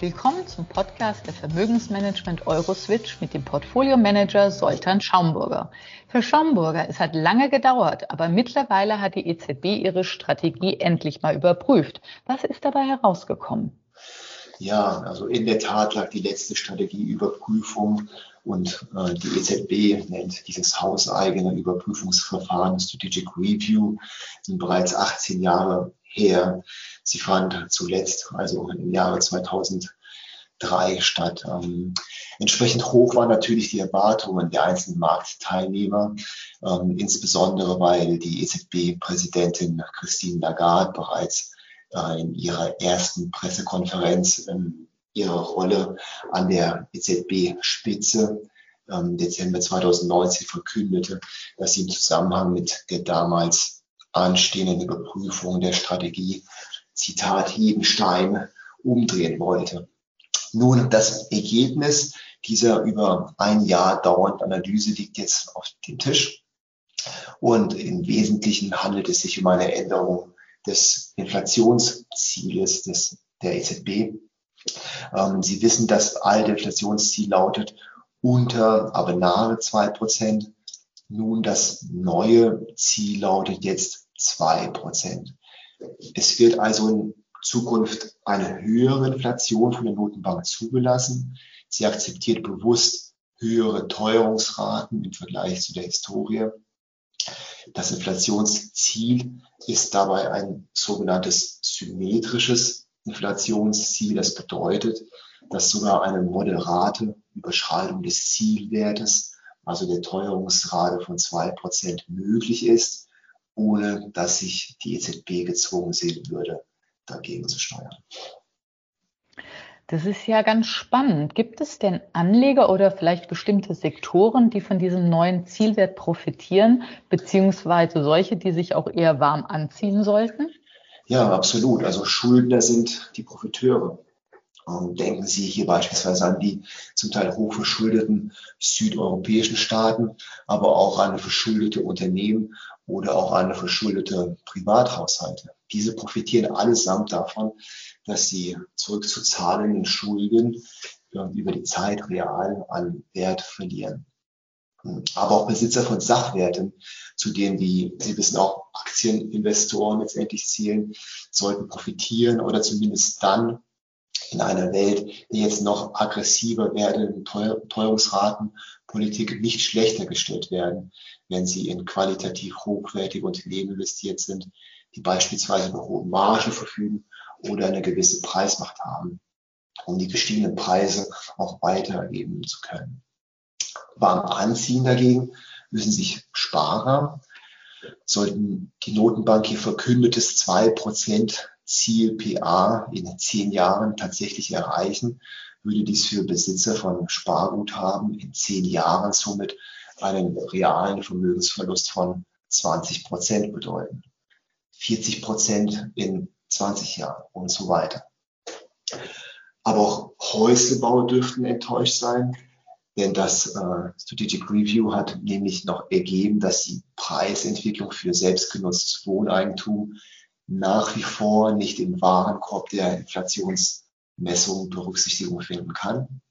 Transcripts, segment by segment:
Willkommen zum Podcast der Vermögensmanagement Euroswitch mit dem Portfolio-Manager Soltan Schaumburger. Für Schaumburger, es hat lange gedauert, aber mittlerweile hat die EZB ihre Strategie endlich mal überprüft. Was ist dabei herausgekommen? Ja, also in der Tat lag die letzte Strategieüberprüfung und äh, die EZB nennt dieses hauseigene Überprüfungsverfahren Strategic Review, sind bereits 18 Jahre her. Sie fand zuletzt, also im Jahre 2003 statt. Ähm, entsprechend hoch waren natürlich die Erwartungen der einzelnen Marktteilnehmer, ähm, insbesondere weil die EZB-Präsidentin Christine Lagarde bereits äh, in ihrer ersten Pressekonferenz ähm, ihre Rolle an der EZB-Spitze ähm, Dezember 2019 verkündete, dass sie im Zusammenhang mit der damals anstehenden Überprüfung der Strategie Zitat, jeden Stein umdrehen wollte. Nun, das Ergebnis dieser über ein Jahr dauernden Analyse liegt jetzt auf dem Tisch. Und im Wesentlichen handelt es sich um eine Änderung des Inflationszieles des, der EZB. Ähm, Sie wissen, das alte Inflationsziel lautet unter, aber nahe zwei Prozent. Nun, das neue Ziel lautet jetzt zwei Prozent. Es wird also in Zukunft eine höhere Inflation von der Notenbank zugelassen. Sie akzeptiert bewusst höhere Teuerungsraten im Vergleich zu der Historie. Das Inflationsziel ist dabei ein sogenanntes symmetrisches Inflationsziel. Das bedeutet, dass sogar eine moderate Überschreitung des Zielwertes, also der Teuerungsrate von zwei Prozent möglich ist ohne dass sich die EZB gezwungen sehen würde, dagegen zu steuern. Das ist ja ganz spannend. Gibt es denn Anleger oder vielleicht bestimmte Sektoren, die von diesem neuen Zielwert profitieren, beziehungsweise solche, die sich auch eher warm anziehen sollten? Ja, absolut. Also Schuldner sind die Profiteure. Ähm, denken Sie hier beispielsweise an die zum Teil hochverschuldeten südeuropäischen Staaten, aber auch an verschuldete Unternehmen oder auch an verschuldete Privathaushalte. Diese profitieren allesamt davon, dass sie zurückzuzahlenden Schulden über die Zeit real an Wert verlieren. Aber auch Besitzer von Sachwerten, zu denen die, Sie wissen auch, Aktieninvestoren letztendlich zielen, sollten profitieren oder zumindest dann in einer Welt, die jetzt noch aggressiver werdenden Teuerungsratenpolitik nicht schlechter gestellt werden, wenn sie in qualitativ hochwertige Unternehmen investiert sind, die beispielsweise über hohe Margen verfügen oder eine gewisse Preismacht haben, um die gestiegenen Preise auch weitergeben zu können. Warm anziehen dagegen müssen sich Sparer, sollten die Notenbank hier verkündetes zwei Prozent Ziel PA in zehn Jahren tatsächlich erreichen, würde dies für Besitzer von Sparguthaben in zehn Jahren somit einen realen Vermögensverlust von 20 Prozent bedeuten. 40 Prozent in 20 Jahren und so weiter. Aber auch Häuslebau dürften enttäuscht sein, denn das äh, Strategic Review hat nämlich noch ergeben, dass die Preisentwicklung für selbstgenutztes Wohneigentum nach wie vor nicht im Warenkorb der Inflationsmessung Berücksichtigung finden kann.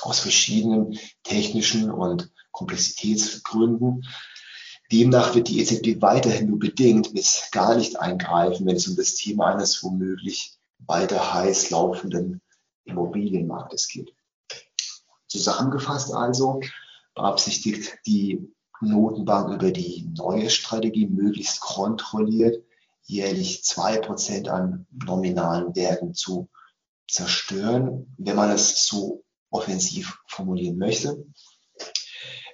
Aus verschiedenen technischen und Komplexitätsgründen. Demnach wird die EZB weiterhin nur bedingt bis gar nicht eingreifen, wenn es um das Thema eines womöglich weiter heiß laufenden Immobilienmarktes geht. Zusammengefasst also beabsichtigt die Notenbank über die neue Strategie möglichst kontrolliert jährlich zwei Prozent an nominalen Werten zu zerstören, wenn man es so offensiv formulieren möchte.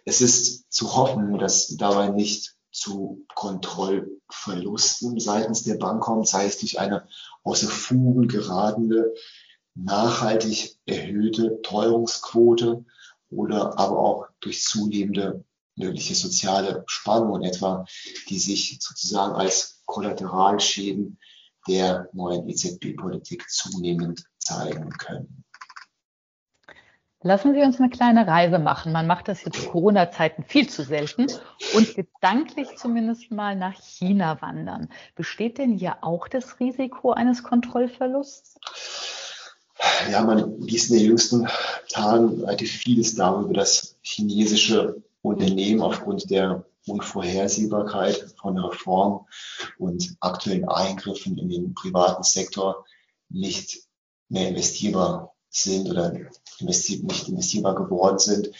Es ist zu hoffen, dass dabei nicht zu Kontrollverlusten seitens der Bank kommt, sei es durch eine außer Fugen geratene, nachhaltig erhöhte Teuerungsquote oder aber auch durch zunehmende mögliche soziale Spannungen etwa, die sich sozusagen als Kollateralschäden der neuen EZB-Politik zunehmend zeigen können. Lassen Sie uns eine kleine Reise machen. Man macht das jetzt Corona-Zeiten viel zu selten und gedanklich zumindest mal nach China wandern. Besteht denn hier auch das Risiko eines Kontrollverlusts? Ja, man liest in den jüngsten Tagen relativ vieles darüber, dass chinesische Unternehmen aufgrund der Unvorhersehbarkeit von Reformen und aktuellen Eingriffen in den privaten Sektor nicht mehr investierbar sind oder nicht investierbar geworden sind.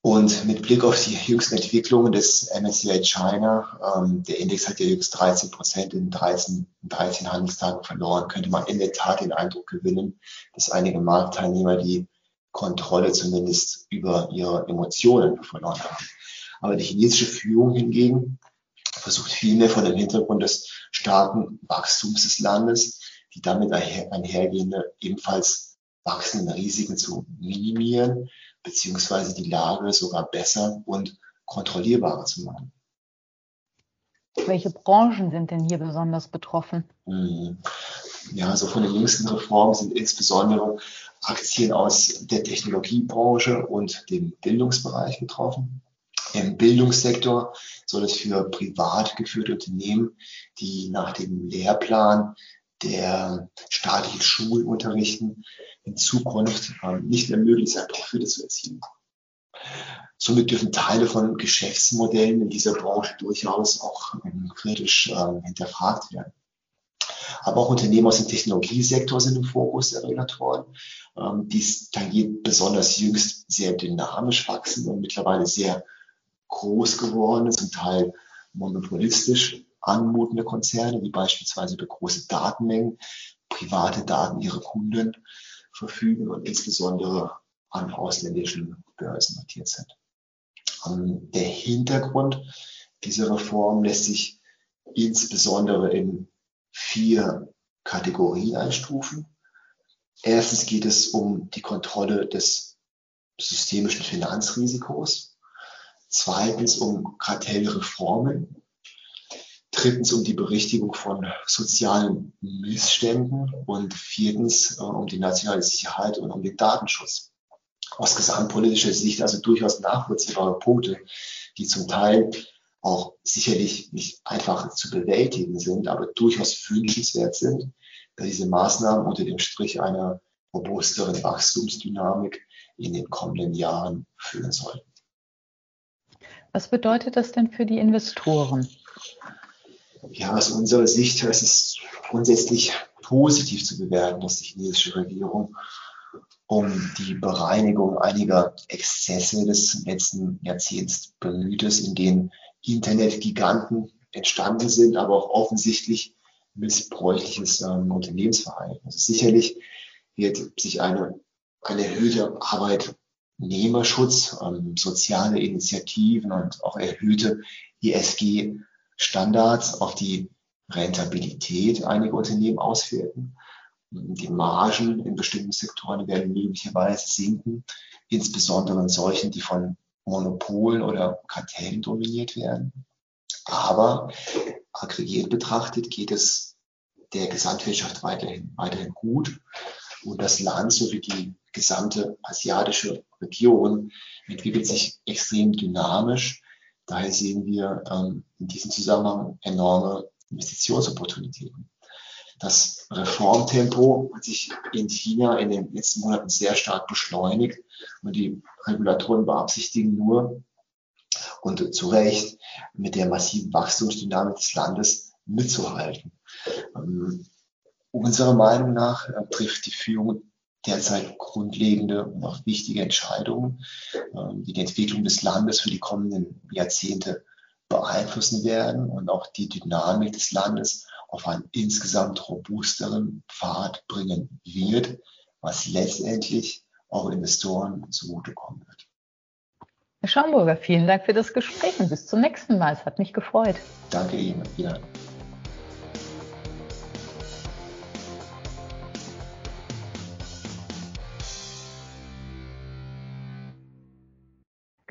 Und mit Blick auf die jüngsten Entwicklungen des MSCI China, ähm, der Index hat ja jüngst 13 Prozent in 13, 13 Handelstagen verloren, könnte man in der Tat den Eindruck gewinnen, dass einige Marktteilnehmer die Kontrolle zumindest über ihre Emotionen verloren haben. Aber die chinesische Führung hingegen versucht vielmehr von dem Hintergrund des starken Wachstums des Landes, die damit einhergehende ebenfalls wachsenden Risiken zu minimieren beziehungsweise die Lage sogar besser und kontrollierbarer zu machen. Welche Branchen sind denn hier besonders betroffen? Hm. Ja, so von den jüngsten Reformen sind insbesondere Aktien aus der Technologiebranche und dem Bildungsbereich betroffen. Im Bildungssektor soll es für privat geführte Unternehmen, die nach dem Lehrplan der staatlichen Schulen unterrichten, in Zukunft ähm, nicht mehr möglich sein, Profite zu erzielen. Somit dürfen Teile von Geschäftsmodellen in dieser Branche durchaus auch ähm, kritisch äh, hinterfragt werden. Aber auch Unternehmen aus dem Technologiesektor sind im Fokus der Regulatoren. Ähm, dies tangiert besonders jüngst sehr dynamisch wachsen und mittlerweile sehr groß geworden, zum Teil monopolistisch anmutende Konzerne, wie beispielsweise über große Datenmengen, private Daten ihrer Kunden verfügen und insbesondere an ausländischen Börsen notiert sind. Ähm, der Hintergrund dieser Reform lässt sich insbesondere in vier Kategorien einstufen. Erstens geht es um die Kontrolle des systemischen Finanzrisikos. Zweitens um Kartellreformen drittens um die Berichtigung von sozialen Missständen und viertens äh, um die nationale Sicherheit und um den Datenschutz. Aus gesamtpolitischer Sicht also durchaus nachvollziehbare Punkte, die zum Teil auch sicherlich nicht einfach zu bewältigen sind, aber durchaus wünschenswert sind, da diese Maßnahmen unter dem Strich einer robusteren Wachstumsdynamik in den kommenden Jahren führen sollten. Was bedeutet das denn für die Investoren? ja, aus unserer Sicht ist es grundsätzlich positiv zu bewerten, dass die chinesische Regierung um die Bereinigung einiger Exzesse des letzten Jahrzehnts bemüht ist, in denen Internetgiganten entstanden sind, aber auch offensichtlich missbräuchliches ähm, Unternehmensverhalten. Also sicherlich wird sich eine, eine erhöhte Arbeitnehmerschutz, ähm, soziale Initiativen und auch erhöhte ESG Standards auf die Rentabilität einiger Unternehmen auswirken. Die Margen in bestimmten Sektoren werden möglicherweise sinken, insbesondere in solchen, die von Monopolen oder Kartellen dominiert werden. Aber aggregiert betrachtet geht es der Gesamtwirtschaft weiterhin, weiterhin gut. Und das Land sowie die gesamte asiatische Region entwickelt sich extrem dynamisch Daher sehen wir ähm, in diesem Zusammenhang enorme Investitionsopportunitäten. Das Reformtempo hat sich in China in den letzten Monaten sehr stark beschleunigt und die Regulatoren beabsichtigen nur und zu Recht mit der massiven Wachstumsdynamik des Landes mitzuhalten. Ähm, unserer Meinung nach äh, trifft die Führung derzeit grundlegende und auch wichtige Entscheidungen, ähm, die die Entwicklung des Landes für die kommenden Jahrzehnte beeinflussen werden und auch die Dynamik des Landes auf einen insgesamt robusteren Pfad bringen wird, was letztendlich auch Investoren zugutekommen wird. Herr Schaumburger, vielen Dank für das Gespräch und bis zum nächsten Mal. Es hat mich gefreut. Danke Ihnen. Ja.